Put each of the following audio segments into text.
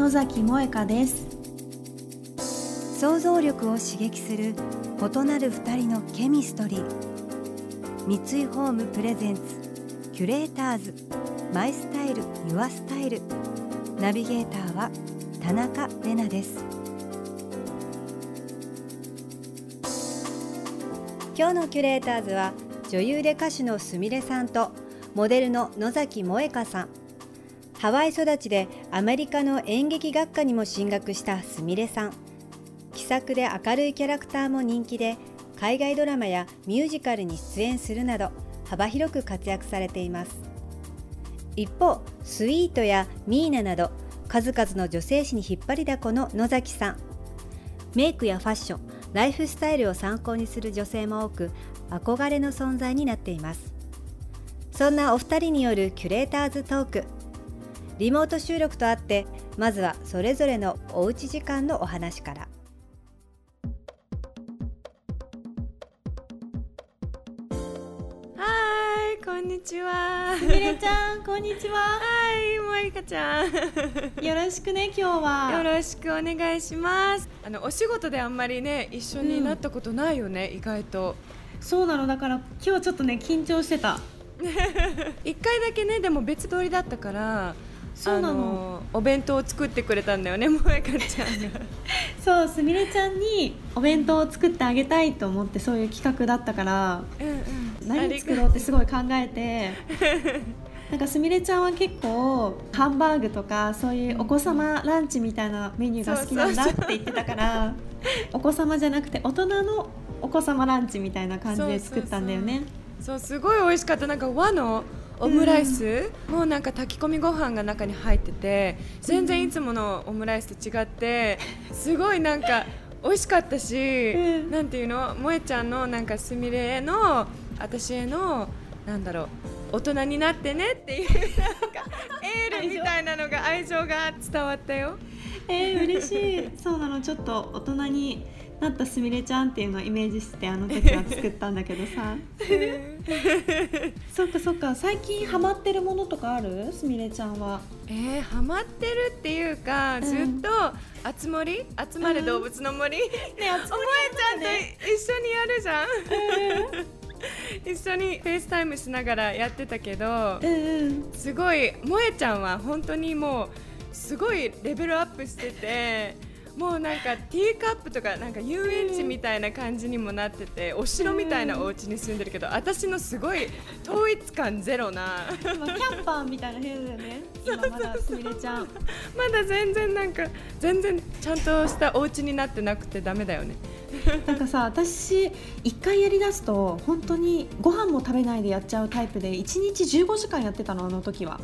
野崎萌香です。想像力を刺激する異なる二人のケミストリー。三井ホームプレゼンツキュレーターズ。マイスタイルユアスタイル。ナビゲーターは田中れなです。今日のキュレーターズは女優で歌手のすみれさんとモデルの野崎萌香さん。ハワイ育ちでアメリカの演劇学科にも進学したすみれさん。気さくで明るいキャラクターも人気で海外ドラマやミュージカルに出演するなど幅広く活躍されています。一方スイートやミーナなど数々の女性誌に引っ張りだこの野崎さん。メイクやファッションライフスタイルを参考にする女性も多く憧れの存在になっています。そんなお二人によるキュレーターズトーク。リモート収録とあってまずはそれぞれのおうち時間のお話から。はいこんにちは。すみれちゃんこんにちは。はいもいかちゃん。よろしくね今日は。よろしくお願いします。あのお仕事であんまりね一緒になったことないよね、意外と。そうなのだから今日ちょっとね緊張してた。一回だけねでも別通りだったからそうなの。のお弁当を作ってくれたんだよね もえかちゃんが。そうすみれちゃんにお弁当を作ってあげたいと思ってそういう企画だったからうんうん。何作ろうってすごい考えてなんかすみれちゃんは結構ハンバーグとかそういうお子様ランチみたいなメニューが好きなんだって言ってたからお子様じゃなくて大人のお子様ランチみたいな感じで作ったんだよね。そうすごい美味しかった。なんか和のオムライス、もうなんか炊き込みご飯が中に入ってて全然いつものオムライスと違ってすごいなんか美味しかったし、うん。なんていうの？萌えちゃんのなんかすみれへの私へのなんだろう大人になってねっていうなんかエールみたいなのが愛情が伝わったよ。えー、嬉しい。そうなの。ちょっと大人になったすみれちゃんっていうのをイメージしてあの時は作ったんだけどさ。そっかそっか。最近ハマってるものとかある？すみれちゃんは。えー、ハマってるっていうか、ん。ずっとあつ森集まれ動物の森、ねえもえちゃんと一緒にやるじゃん、一緒に FaceTime しながらやってたけどうんうん。すごい萌えちゃんは本当にもうすごいレベルアップしててもうなんかティーカップとかなんか遊園地みたいな感じにもなっててお城みたいなお家に住んでるけど私のすごい統一感ゼロな。今キャンパーみたいな部屋だよね。今まだすみれちゃん。まだ全然なんか全然ちゃんとしたお家になってなくてダメだよね。なんかさ私一回やりだすと本当にご飯も食べないでやっちゃうタイプで1日15時間やってたのあの時は。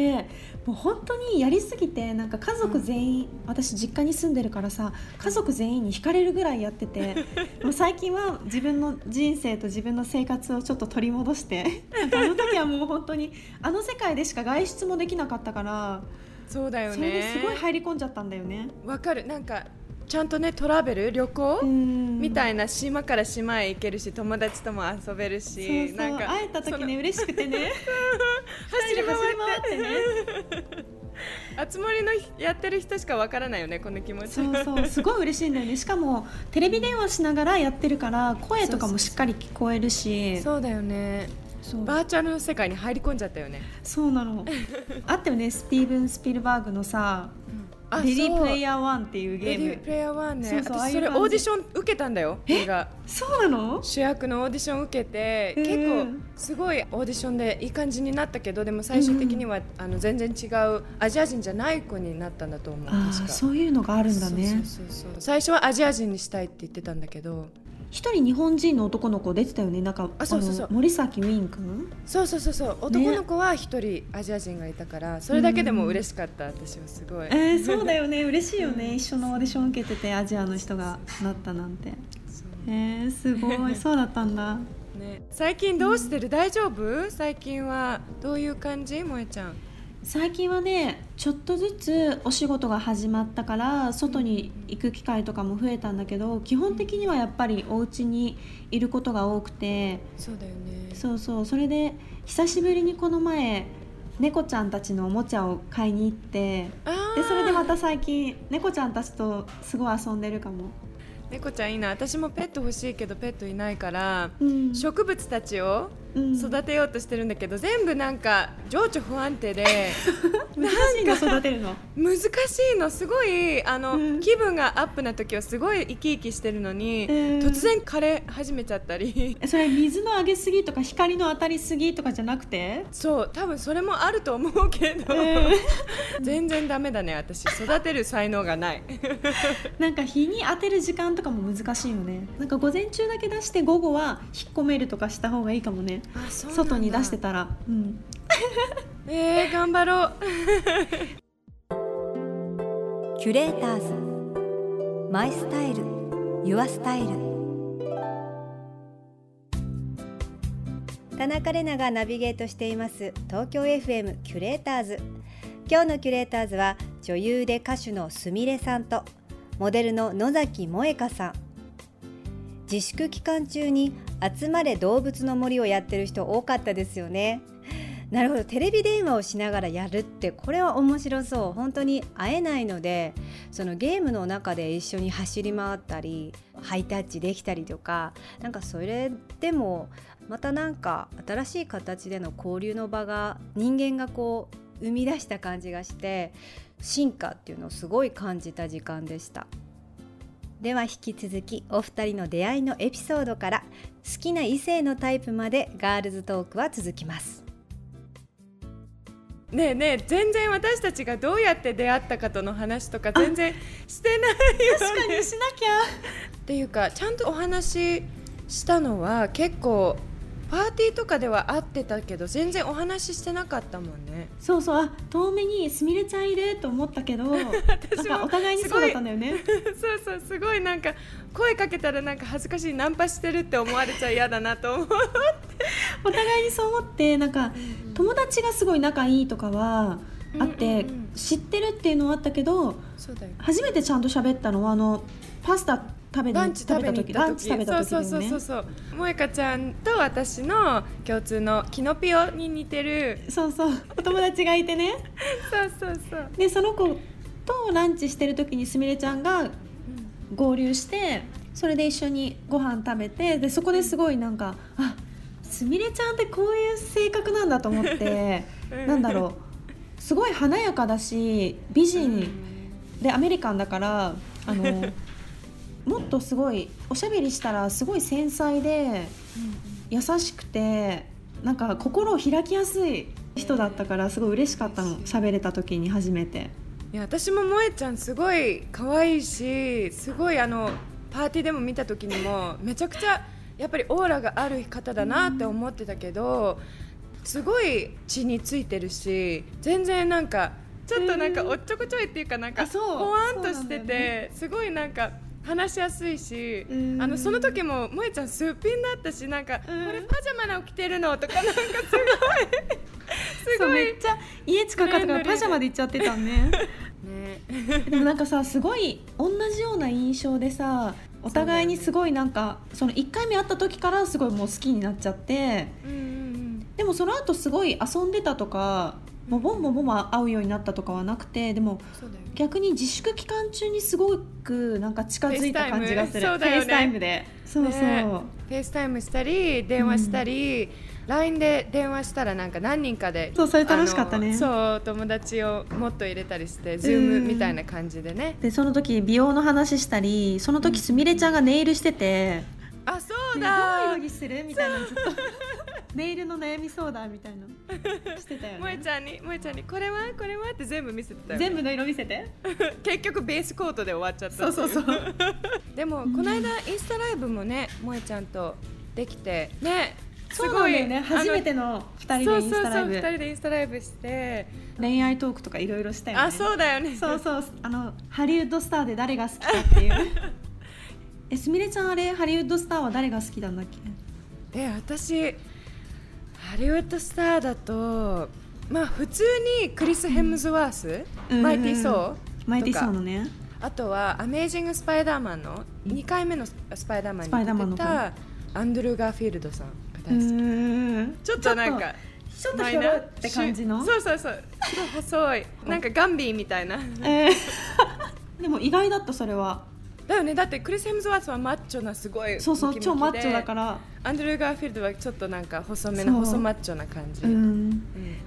でもう本当にやりすぎてなんか家族全員、私実家に住んでるからさ家族全員に惹かれるぐらいやってて もう最近は自分の人生と自分の生活をちょっと取り戻してなんかあの時はもう本当にあの世界でしか外出もできなかったから、そうだよね。それですごい入り込んじゃったんだよね。わかるなんかちゃんとねトラベル？旅行、みたいいな島から島へ行けるし友達とも遊べるしなんか会えた時ね嬉しくてね。走り回ってね。あつ森のやってる人しかわからないよねこの気持ち。そうそう。すごい嬉しいんだよね。しかもテレビ電話しながらやってるから声とかもしっかり聞こえるし。そうだよね。バーチャルの世界に入り込んじゃったよね。そうなの。あったよねスティーブン・スピルバーグのさ「レディープレイヤー1」っていうゲレディームープレイヤー1ね。そうそうそれオーディション受けたんだよ映画。そうなの？主役のオーディション受けて、うん。結構すごいオーディションでいい感じになったけどでも最終的には、あの全然違うアジア人じゃない子になったんだと思う。あ確かあそういうのがあるんだね。そうそうそうそう。最初はアジア人にしたいって言ってたんだけど一人日本人の男の子出てたよね。なんかあそうそうそう。の森崎ウィン君？そうそうそうそう。男の子は一人アジア人がいたからそれだけでも嬉しかった。私はすごい。えー、そうだよね。嬉しいよね。一緒のオーディション受けててアジアの人がなったなんて。えー、すごい。そうだったんだ。ね、最近どうしてる、大丈夫？最近はどういう感じ？萌ちゃん最近はねちょっとずつお仕事が始まったから外に行く機会とかも増えたんだけど基本的にはやっぱりお家にいることが多くてそうだよね。そうそうそれで久しぶりにこの前猫ちゃんたちのおもちゃを買いに行ってあでそれでまたた最近猫ちゃんたちとすごい遊んでるかも、猫ちゃんいいな。私もペット欲しいけどペットいないから、うん。植物たちをうん育てようとしてるんだけど、全部なんか情緒不安定で難しいの育てるの？難しいの。すごいあの、うん。気分がアップな時はすごい生き生きしてるのに、うん。突然枯れ始めちゃったり。えそれ水のあげすぎとか光の当たりすぎとかじゃなくて？そう多分それもあると思うけど、うん。全然ダメだね私。育てる才能がない。なんか日に当てる時間とかも難しいよね。なんか午前中だけ出して午後は引っ込めるとかした方がいいかもね外に出してたら。うん。えー、頑張ろう。キュレーターズ。マイスタイル。ユアスタイル。田中れながナビゲートしています。東京 FM キュレーターズ。今日のキュレーターズは女優で歌手のすみれさんとモデルの野崎萌香さん自粛期間中に集まれ動物の森をやってる人多かったですよね。なるほど。テレビ電話をしながらやるってこれは面白そう。本当に会えないのでそのゲームの中で一緒に走り回ったりハイタッチできたりとかなんかそれでもまたなんか新しい形での交流の場が人間がこう生み出した感じがして進化っていうのをすごい感じた時間でした。では引き続きお二人の出会いのエピソードから好きな異性のタイプまでガールズトークは続きます。ねえねえ全然私たちがどうやって出会ったかとの話とか全然してないよね確かにしなきゃ。っていうかちゃんとお話ししたのは結構パーティーとかでは会ってたけど全然お話ししてなかったもんね。そうそう。あ遠目にすみれちゃんいると思ったけど なん私もかお互いにそうだったんだよね。そうそうすごいなんか声かけたらなんか恥ずかしいナンパしてるって思われちゃ嫌だなと思うお互いにそう思ってなんか友達がすごい仲いいとかはあって、うんうんうん。知ってるっていうのはあったけどそうだよ初めてちゃんと喋ったのはあのパスタ食べにランチ食べに行ったランチ食べた時そうそうそうそう萌香ちゃんと私の共通のキノピオに似てる。そうそう。お友達がいてね。そうそうそう、でその子とランチしてる時にすみれちゃんが合流してそれで一緒にご飯食べてでそこですごいなんかあすみれちゃんってこういう性格なんだと思って うん。なんだろう。すごい華やかだし美人。でアメリカンだからあの もっとすごいおしゃべりしたらすごい繊細で優しくてなんか心を開きやすい人だったからすごい嬉しかったの喋れた時に初めて。いや私も萌ちゃんすごい可愛いしすごいあのパーティーでも見た時にもめちゃくちゃやっぱりオーラがある方だなって思ってたけどすごい血についてるし全然なんかちょっとなんかおっちょこちょいっていうかなんかあそう。ほわんとしててすごいなんか話しやすいしうん。あのその時も萌ちゃんすっぴんだったしなんかこうん。れパジャマなの着てるのとかなんかすごいすごいめっちゃ家近かったからパジャマで行っちゃってたね ね。でもなんかさすごい同じような印象でさお互いにすごいなんかその1回目会った時からすごいもう好きになっちゃって。うんうんうん。でもその後すごい遊んでたとかボンボンボンボン会うようになったとかはなくてでも逆に自粛期間中にすごくなんか近づいた感じがする。 FaceTime で。そうそう、ね。 FaceTime したり電話したり、LINE で電話したらなんか何人かでそうそれ楽しかったね。そう友達をもっと入れたりしてズームみたいな感じでね。でその時美容の話したりその時すみれちゃんがネイルしててあそう「ねどういうだ風にする?」みたいな。のずっとネイルの悩み相談みたいなのしてたよね。ちゃんに萌えちゃんにこれは？これは？って全部見せてたよ、ね、全部の色見せて。結局ベースコートで終わっちゃったそうそうそう。でもこの間インスタライブもね萌えちゃんとできてねすそうごいね初めての2人そうでインスタライそうそうブ。二人でインスタライブして、恋愛トークとかいろいろしたよね。あそうだよね。そうそう。あのハリウッドスターで誰が好きかっていう。えすみれちゃんあれ？ハリウッドスターは誰が好きなんだっけ？え私ハリウッドスターだとまあ普通にクリス・ヘムズワース、うん。マイティー・ソーマイティーソーのね。あとは「アメージング・スパイダーマン」の2回目のスパイダーマンに出てたアンドルー・ガーフィールドさんが大好き、ん。ちょっとなんかちょっとひょろって感じの？そうそうそう。ちょっと細い。なんかガンビーみたいな。えー。でも意外だったそれはだよね。だってクリス・ヘムズワースはマッチョなすごいそうそう超マッチョだから。アンドルー・ガーフィールドはちょっとなんか細めの細マッチョな感じ、うん。うん。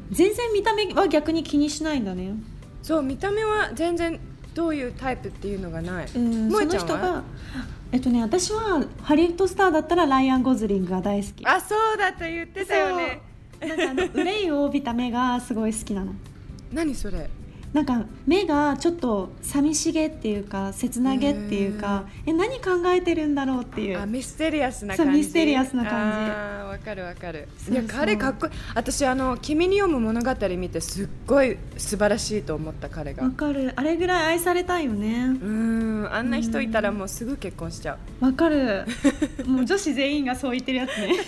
全然見た目は逆に気にしないんだね。そう見た目は全然どういうタイプっていうのがない、うん。そえっとね私はハリウッドスターだったらライアン・ゴズリングが大好き。あそうだと言ってたよね。なんかあの憂いを帯びた目がすごい好きなの。何それ？なんか目がちょっと寂しげっていうか切なげっていうかえ何考えてるんだろうっていう。あミステリアスなそう感じミステリアスな感じ。わかるわかる。そうそう。いや彼かっこいい。私あの「君に読む物語」見てすっごい素晴らしいと思った彼が。わかる。あれぐらい愛されたいよね。うん。あんな人いたらもうすぐ結婚しちゃう。わかる。もう女子全員がそう言ってるやつね。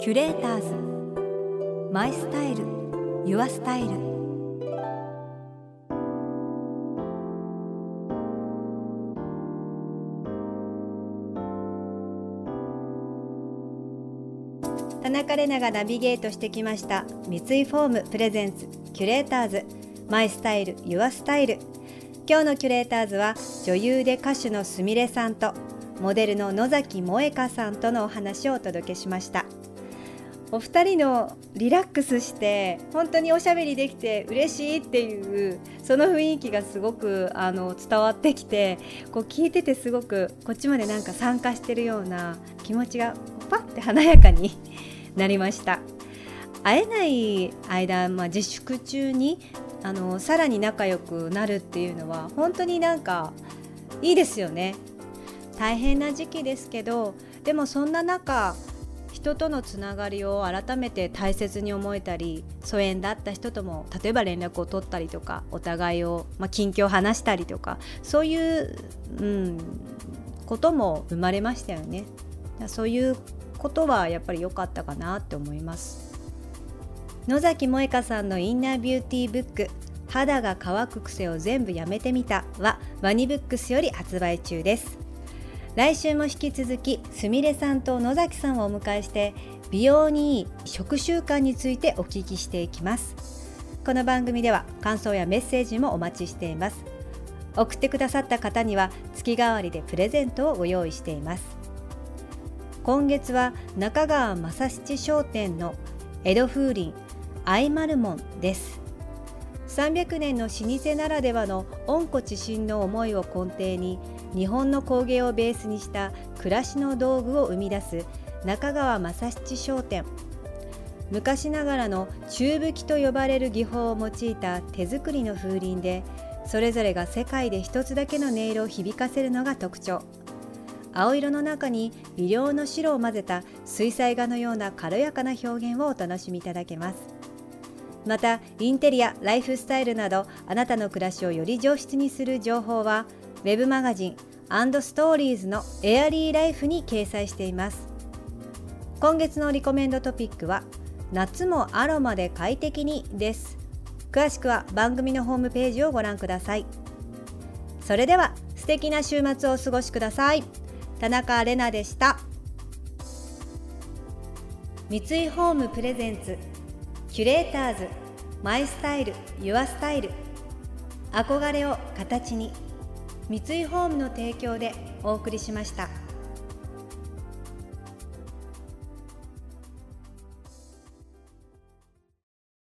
キュレーターズマイスタイルユアスタイル。田中れながナビゲートしてきました三井フォームプレゼンツキュレーターズ。マイスタイルユアスタイル。今日のキュレーターズは女優で歌手のすみれさんとモデルの野崎萌香さんとのお話をお届けしました。お二人のリラックスして本当におしゃべりできて嬉しいっていうその雰囲気がすごくあの伝わってきてこう聞いててすごくこっちまでなんか参加してるような気持ちがパッて華やかに なりました。会えない間、まあ、自粛中にあのさらに仲良くなるっていうのは本当になんかいいですよね。大変な時期ですけどでもそんな中人とのつながりを改めて大切に思えたり疎遠だった人とも例えば連絡を取ったりとかお互いを、まあ、近況を話したりとかそういう、うん、ことも生まれましたよね。そういうことはやっぱり良かったかなって思います。野崎萌香さんのインナービューティーブック肌が乾く癖を全部やめてみたはワニブックスより発売中です。来週も引き続きすみれさんと野崎さんをお迎えして美容にいい食習慣についてお聞きしていきます。この番組では感想やメッセージもお待ちしています。送ってくださった方には月替わりでプレゼントをご用意しています。今月は中川正七商店の江戸風鈴アイマルモンです。300年の老舗ならではの温故知新の思いを根底に日本の工芸をベースにした暮らしの道具を生み出す中川正七商店。昔ながらの中吹きと呼ばれる技法を用いた手作りの風鈴でそれぞれが世界で一つだけの音色を響かせるのが特徴。青色の中に微量の白を混ぜた水彩画のような軽やかな表現をお楽しみいただけます。またインテリアライフスタイルなどあなたの暮らしをより上質にする情報はウェブマガジンストーリーズのエアリーライフに掲載しています。今月のリコメンドトピックは夏もアロマで快適にです。詳しくは番組のホームページをご覧ください。それでは素敵な週末をお過ごしください。田中れなでした。三井ホームプレゼンツキュレーターズマイスタイルユアスタイル。憧れを形に。三井ホームの提供でお送りしました。